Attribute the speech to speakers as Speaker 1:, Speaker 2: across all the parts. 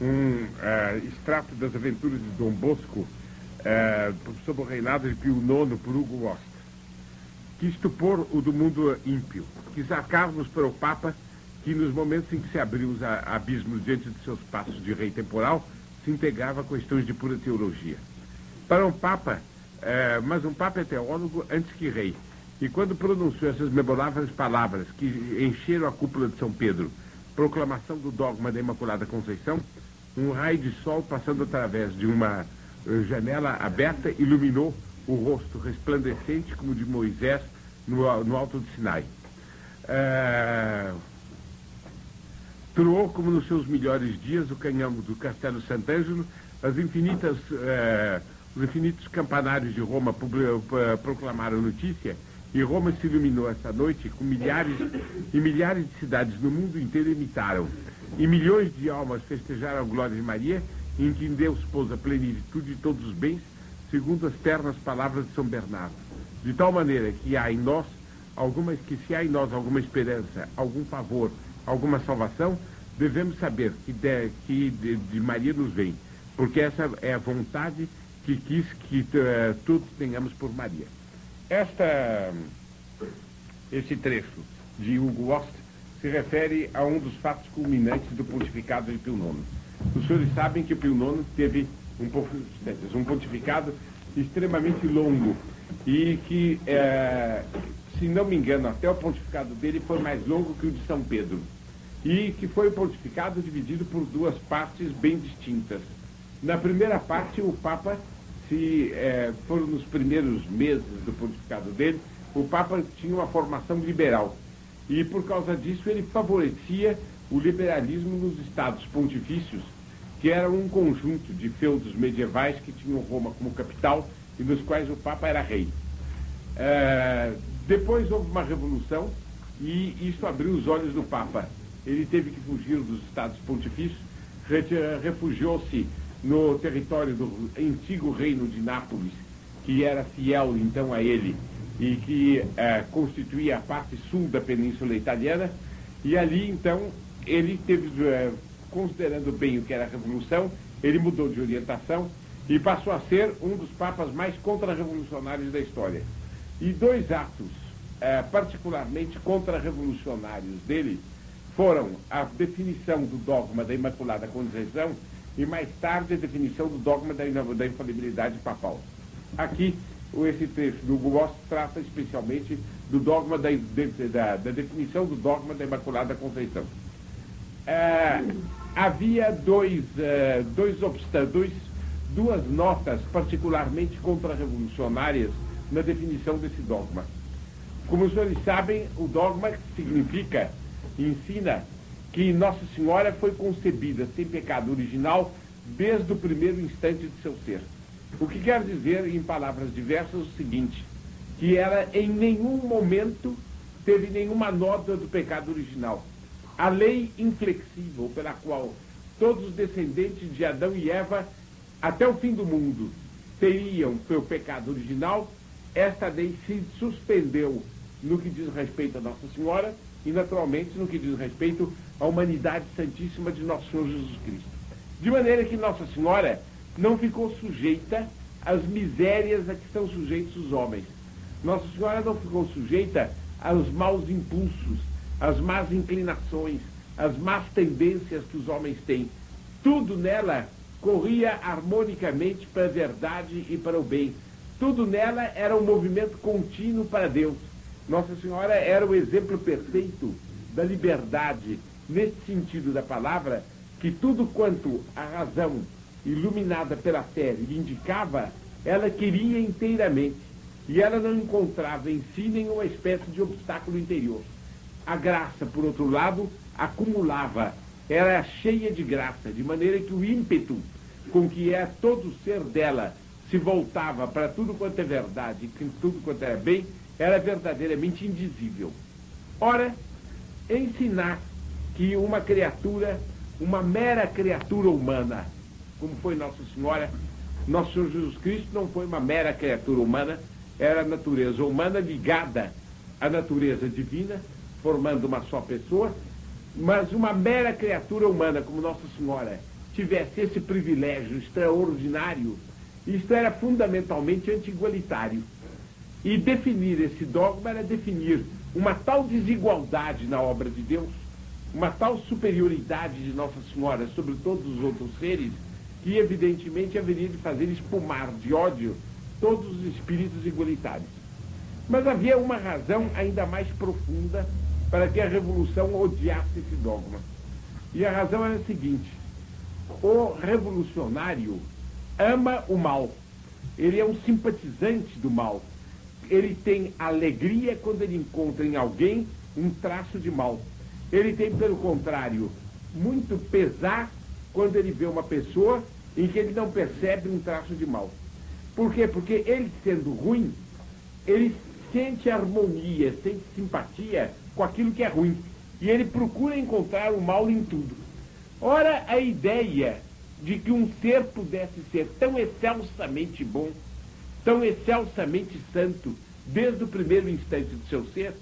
Speaker 1: um uh, extrato das aventuras de Dom Bosco uh, sob o reinado de Pio IX por Hugo Boss. Quis tupor o do mundo ímpio, quis arcar-nos para o Papa, que nos momentos em que se abriu os abismos diante de seus passos de rei temporal, se integrava a questões de pura teologia. Para um Papa, uh, mas um Papa é teólogo antes que rei, e quando pronunciou essas memoráveis palavras que encheram a cúpula de São Pedro, proclamação do dogma da Imaculada Conceição, um raio de sol passando através de uma eh, janela aberta iluminou o rosto resplandecente como de Moisés no, no alto do Sinai. É... Troou como nos seus melhores dias o canhão do Castelo Sant'Angelo, as infinitas, é... os infinitos campanários de Roma proclamaram notícia e Roma se iluminou essa noite com milhares e milhares de cidades no mundo inteiro imitaram. E milhões de almas festejaram a glória de Maria, em quem Deus pôs a plenitude de todos os bens, segundo as ternas palavras de São Bernardo. De tal maneira que há em nós alguma, que se há em nós alguma esperança, algum favor, alguma salvação, devemos saber que, de, que de, de Maria nos vem, porque essa é a vontade que quis que uh, todos tenhamos por Maria. Esta, esse trecho de Hugo Ost se refere a um dos fatos culminantes do pontificado de Pio IX. Os senhores sabem que Pio IX teve um, um pontificado extremamente longo e que, é, se não me engano, até o pontificado dele foi mais longo que o de São Pedro. E que foi o pontificado dividido por duas partes bem distintas. Na primeira parte, o Papa se é, foram nos primeiros meses do pontificado dele, o Papa tinha uma formação liberal. E por causa disso ele favorecia o liberalismo nos estados pontifícios, que eram um conjunto de feudos medievais que tinham Roma como capital e nos quais o Papa era rei. É, depois houve uma revolução e isso abriu os olhos do Papa. Ele teve que fugir dos estados pontifícios, refugiou-se no território do antigo reino de Nápoles, que era fiel então a ele e que eh, constituía a parte sul da península italiana. E ali então ele teve, eh, considerando bem o que era a revolução, ele mudou de orientação e passou a ser um dos papas mais contra-revolucionários da história. E dois atos eh, particularmente contra-revolucionários dele foram a definição do dogma da Imaculada Conceição e mais tarde a definição do dogma da, da infalibilidade papal. Aqui, esse trecho do Goss trata especialmente do dogma da, da, da, definição do dogma da Imaculada Conceição. É, havia dois, é, dois dois, duas notas particularmente contra-revolucionárias na definição desse dogma. Como os senhores sabem, o dogma significa, ensina que Nossa Senhora foi concebida sem pecado original desde o primeiro instante de seu ser. O que quer dizer, em palavras diversas, o seguinte: que ela em nenhum momento teve nenhuma nota do pecado original. A lei inflexível pela qual todos os descendentes de Adão e Eva, até o fim do mundo, teriam seu pecado original, esta lei se suspendeu no que diz respeito a Nossa Senhora e, naturalmente, no que diz respeito à humanidade santíssima de nosso Senhor Jesus Cristo. De maneira que Nossa Senhora não ficou sujeita às misérias a que estão sujeitos os homens. Nossa Senhora não ficou sujeita aos maus impulsos, às más inclinações, às más tendências que os homens têm. Tudo nela corria harmonicamente para a verdade e para o bem. Tudo nela era um movimento contínuo para Deus. Nossa Senhora era o exemplo perfeito da liberdade, nesse sentido da palavra, que tudo quanto a razão, iluminada pela fé, lhe indicava, ela queria inteiramente. E ela não encontrava em si nenhuma espécie de obstáculo interior. A graça, por outro lado, acumulava, era cheia de graça, de maneira que o ímpeto com que é todo o ser dela se voltava para tudo quanto é verdade, tudo quanto é bem, era verdadeiramente indizível. Ora, ensinar que uma criatura, uma mera criatura humana, como foi Nossa Senhora, Nosso Senhor Jesus Cristo não foi uma mera criatura humana, era a natureza humana ligada à natureza divina, formando uma só pessoa, mas uma mera criatura humana, como Nossa Senhora, tivesse esse privilégio extraordinário, isto era fundamentalmente anti-igualitário. E definir esse dogma era definir uma tal desigualdade na obra de Deus, uma tal superioridade de Nossa Senhora sobre todos os outros seres, que evidentemente haveria de fazer espumar de ódio todos os espíritos igualitários. Mas havia uma razão ainda mais profunda para que a Revolução odiasse esse dogma. E a razão era a seguinte: o revolucionário ama o mal. Ele é um simpatizante do mal. Ele tem alegria quando ele encontra em alguém um traço de mal. Ele tem, pelo contrário, muito pesar quando ele vê uma pessoa em que ele não percebe um traço de mal. Por quê? Porque ele sendo ruim, ele sente harmonia, sente simpatia com aquilo que é ruim. E ele procura encontrar o mal em tudo. Ora, a ideia de que um ser pudesse ser tão excelsamente bom, tão excelsamente santo, desde o primeiro instante do seu ser,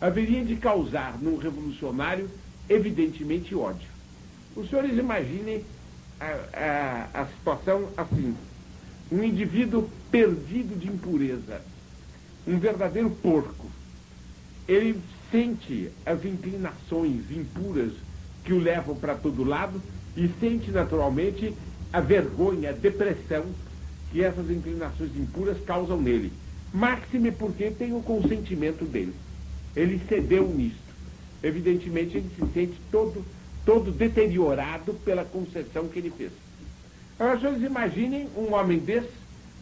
Speaker 1: haveria de causar num revolucionário, evidentemente, ódio. Os senhores imaginem a, a, a situação assim: um indivíduo perdido de impureza, um verdadeiro porco. Ele sente as inclinações impuras que o levam para todo lado e sente naturalmente a vergonha, a depressão que essas inclinações impuras causam nele. Máxime porque tem o consentimento dele. Ele cedeu nisto. Evidentemente, ele se sente todo, todo deteriorado pela concessão que ele fez. Agora, vocês imaginem um homem desse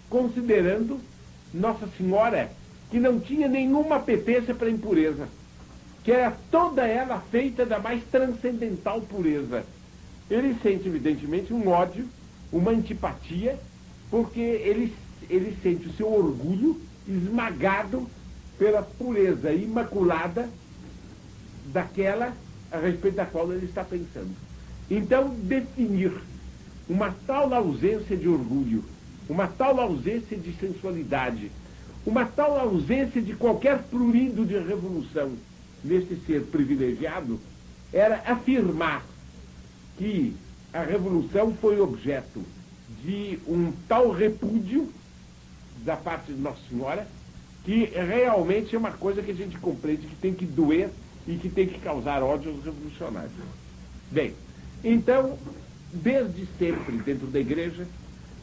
Speaker 1: considerando Nossa Senhora que não tinha nenhuma apetência para impureza, que era toda ela feita da mais transcendental pureza. Ele sente, evidentemente, um ódio, uma antipatia, porque ele, ele sente o seu orgulho esmagado pela pureza imaculada daquela a respeito da qual ele está pensando. Então, definir uma tal ausência de orgulho, uma tal ausência de sensualidade, uma tal ausência de qualquer prurido de revolução neste ser privilegiado, era afirmar que a revolução foi objeto de um tal repúdio da parte de Nossa Senhora que realmente é uma coisa que a gente compreende que tem que doer e que tem que causar ódio aos revolucionários. Bem, então, desde sempre dentro da igreja,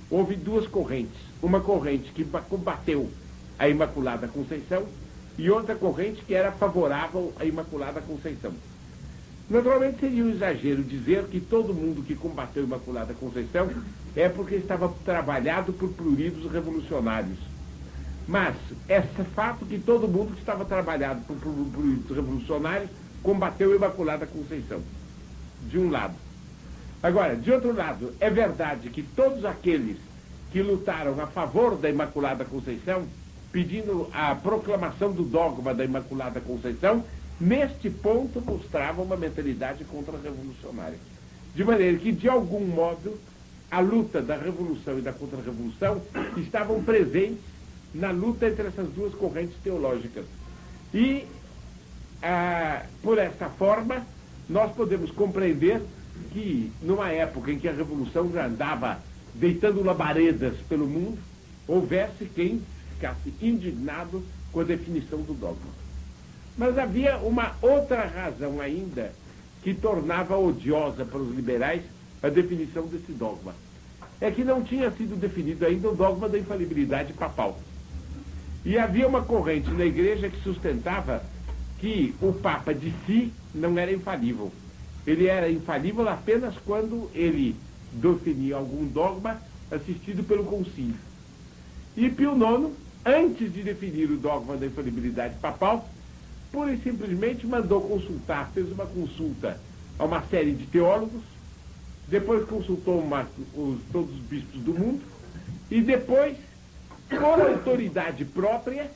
Speaker 1: houve duas correntes. Uma corrente que combateu a Imaculada Conceição e outra corrente que era favorável à Imaculada Conceição. Naturalmente seria um exagero dizer que todo mundo que combateu a Imaculada Conceição é porque estava trabalhado por pruridos revolucionários. Mas é fato que todo mundo que estava trabalhado por pruridos revolucionários combateu a Imaculada Conceição. De um lado. Agora, de outro lado, é verdade que todos aqueles que lutaram a favor da Imaculada Conceição, pedindo a proclamação do dogma da Imaculada Conceição, neste ponto mostrava uma mentalidade contra-revolucionária. De maneira que, de algum modo, a luta da revolução e da contra-revolução estavam presentes na luta entre essas duas correntes teológicas. E, ah, por essa forma, nós podemos compreender que, numa época em que a revolução já andava deitando labaredas pelo mundo, houvesse quem ficasse indignado com a definição do dogma. Mas havia uma outra razão ainda que tornava odiosa para os liberais a definição desse dogma. É que não tinha sido definido ainda o dogma da infalibilidade papal. E havia uma corrente na igreja que sustentava que o Papa de si não era infalível. Ele era infalível apenas quando ele definia algum dogma assistido pelo concílio. E Pio IX, antes de definir o dogma da infalibilidade papal, pura e simplesmente mandou consultar, fez uma consulta a uma série de teólogos, depois consultou uma, os, todos os bispos do mundo, e depois, por autoridade própria,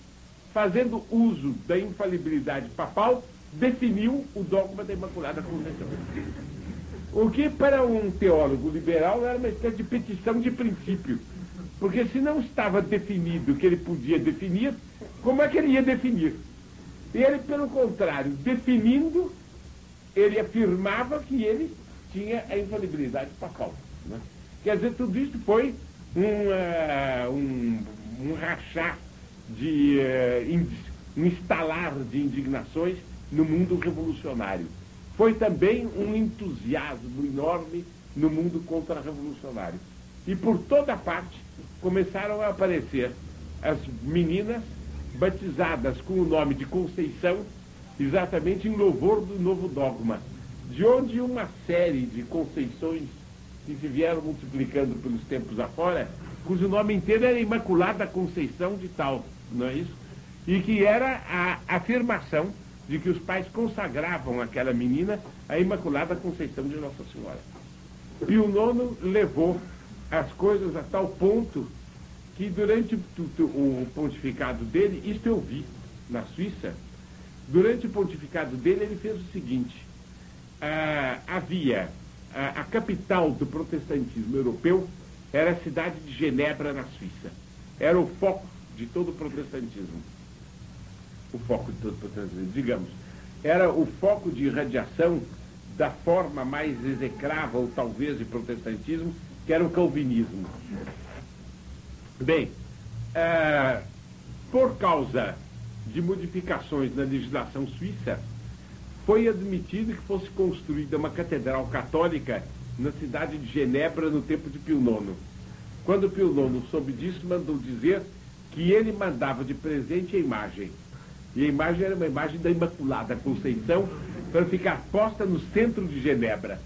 Speaker 1: fazendo uso da infalibilidade papal, definiu o dogma da Imaculada Conceição. O que para um teólogo liberal era uma espécie de petição de princípio. Porque se não estava definido o que ele podia definir, como é que ele ia definir? Ele, pelo contrário, definindo, ele afirmava que ele tinha a infalibilidade papal. Né? Quer dizer, tudo isso foi um, uh, um, um rachar de uh, um instalar de indignações no mundo revolucionário. Foi também um entusiasmo enorme no mundo contra-revolucionário. E por toda parte começaram a aparecer as meninas batizadas com o nome de Conceição, exatamente em louvor do novo dogma, de onde uma série de conceições que se vieram multiplicando pelos tempos afora, cujo nome inteiro era Imaculada Conceição de tal, não é isso? E que era a afirmação de que os pais consagravam aquela menina à Imaculada Conceição de Nossa Senhora. Pio IX levou as coisas a tal ponto que durante o pontificado dele, isto eu vi na Suíça, durante o pontificado dele ele fez o seguinte, ah, havia a, a capital do protestantismo europeu era a cidade de Genebra, na Suíça. Era o foco de todo o protestantismo. O foco de todo o protestantismo, digamos. Era o foco de irradiação da forma mais execrável, talvez, de protestantismo, que era o calvinismo. Bem, é, por causa de modificações na legislação suíça, foi admitido que fosse construída uma catedral católica na cidade de Genebra no tempo de Pio IX. Quando Pio IX soube disso, mandou dizer que ele mandava de presente a imagem. E a imagem era uma imagem da Imaculada Conceição para ficar posta no centro de Genebra,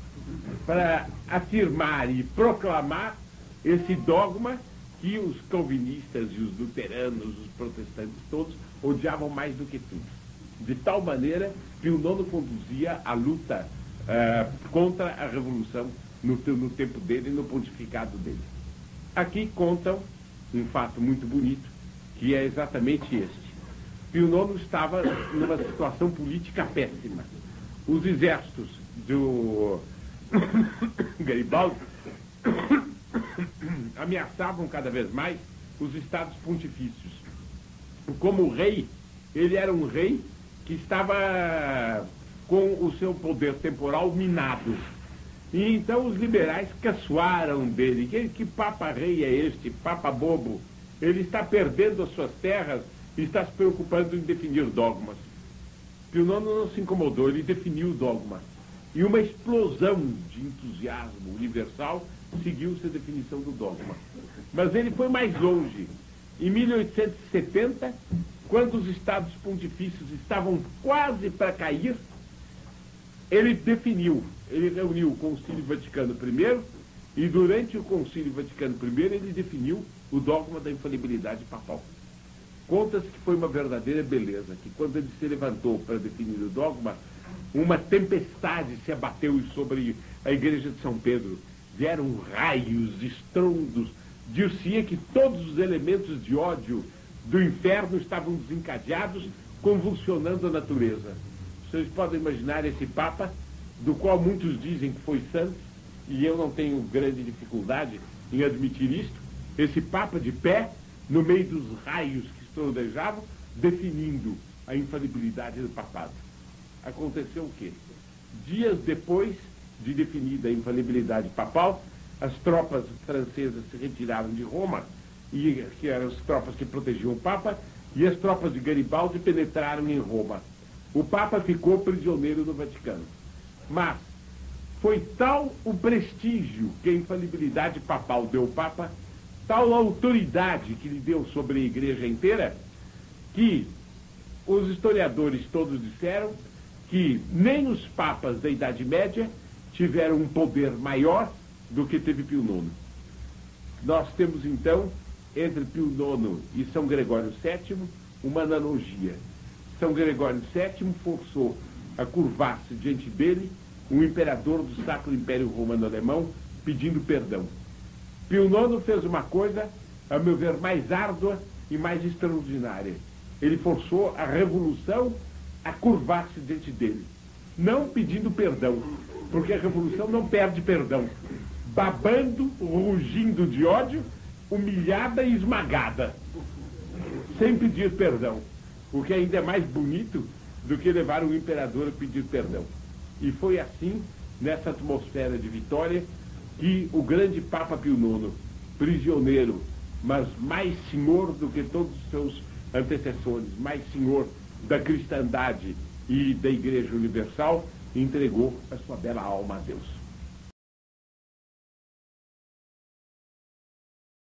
Speaker 1: para afirmar e proclamar esse dogma que os calvinistas e os luteranos, os protestantes todos, odiavam mais do que tudo. De tal maneira que o nono conduzia a luta uh, contra a revolução no, no tempo dele e no pontificado dele. Aqui contam um fato muito bonito, que é exatamente este. Pio IX estava numa situação política péssima. Os exércitos do Garibaldi ameaçavam cada vez mais os estados pontifícios. Como rei, ele era um rei que estava com o seu poder temporal minado. E então os liberais caçoaram dele. Que, que papa rei é este? Papa bobo. Ele está perdendo as suas terras e está se preocupando em definir dogmas. Pio IX não se incomodou, ele definiu o dogma. E uma explosão de entusiasmo universal seguiu-se a definição do dogma. Mas ele foi mais longe. Em 1870, quando os estados pontifícios estavam quase para cair, ele definiu, ele reuniu o Concílio Vaticano I e durante o Concílio Vaticano I ele definiu o dogma da infalibilidade papal. Conta-se que foi uma verdadeira beleza, que quando ele se levantou para definir o dogma, uma tempestade se abateu sobre a igreja de São Pedro vieram raios, estrondos, dir-se-ia que todos os elementos de ódio do inferno estavam desencadeados, convulsionando a natureza. Vocês podem imaginar esse Papa, do qual muitos dizem que foi santo, e eu não tenho grande dificuldade em admitir isto, esse Papa de pé, no meio dos raios que estrondejavam, definindo a infalibilidade do papado. Aconteceu o quê? Dias depois, de definida infalibilidade papal, as tropas francesas se retiraram de Roma, e, que eram as tropas que protegiam o Papa, e as tropas de Garibaldi penetraram em Roma. O Papa ficou prisioneiro no Vaticano. Mas foi tal o prestígio que a infalibilidade papal deu ao Papa, tal a autoridade que lhe deu sobre a igreja inteira, que os historiadores todos disseram que nem os papas da Idade Média tiveram um poder maior do que teve Pio IX. Nós temos então, entre Pio IX e São Gregório VII, uma analogia. São Gregório VII forçou a curvar-se diante dele o imperador do Sacro Império Romano Alemão pedindo perdão. Pio IX fez uma coisa, a meu ver, mais árdua e mais extraordinária. Ele forçou a revolução a curvar-se diante dele, não pedindo perdão, porque a revolução não perde perdão. Babando, rugindo de ódio, humilhada e esmagada. Sem pedir perdão. O que ainda é mais bonito do que levar o imperador a pedir perdão. E foi assim, nessa atmosfera de vitória, que o grande Papa Pio IX, prisioneiro, mas mais senhor do que todos os seus antecessores, mais senhor da cristandade e da Igreja Universal, entregou a sua bela alma a Deus.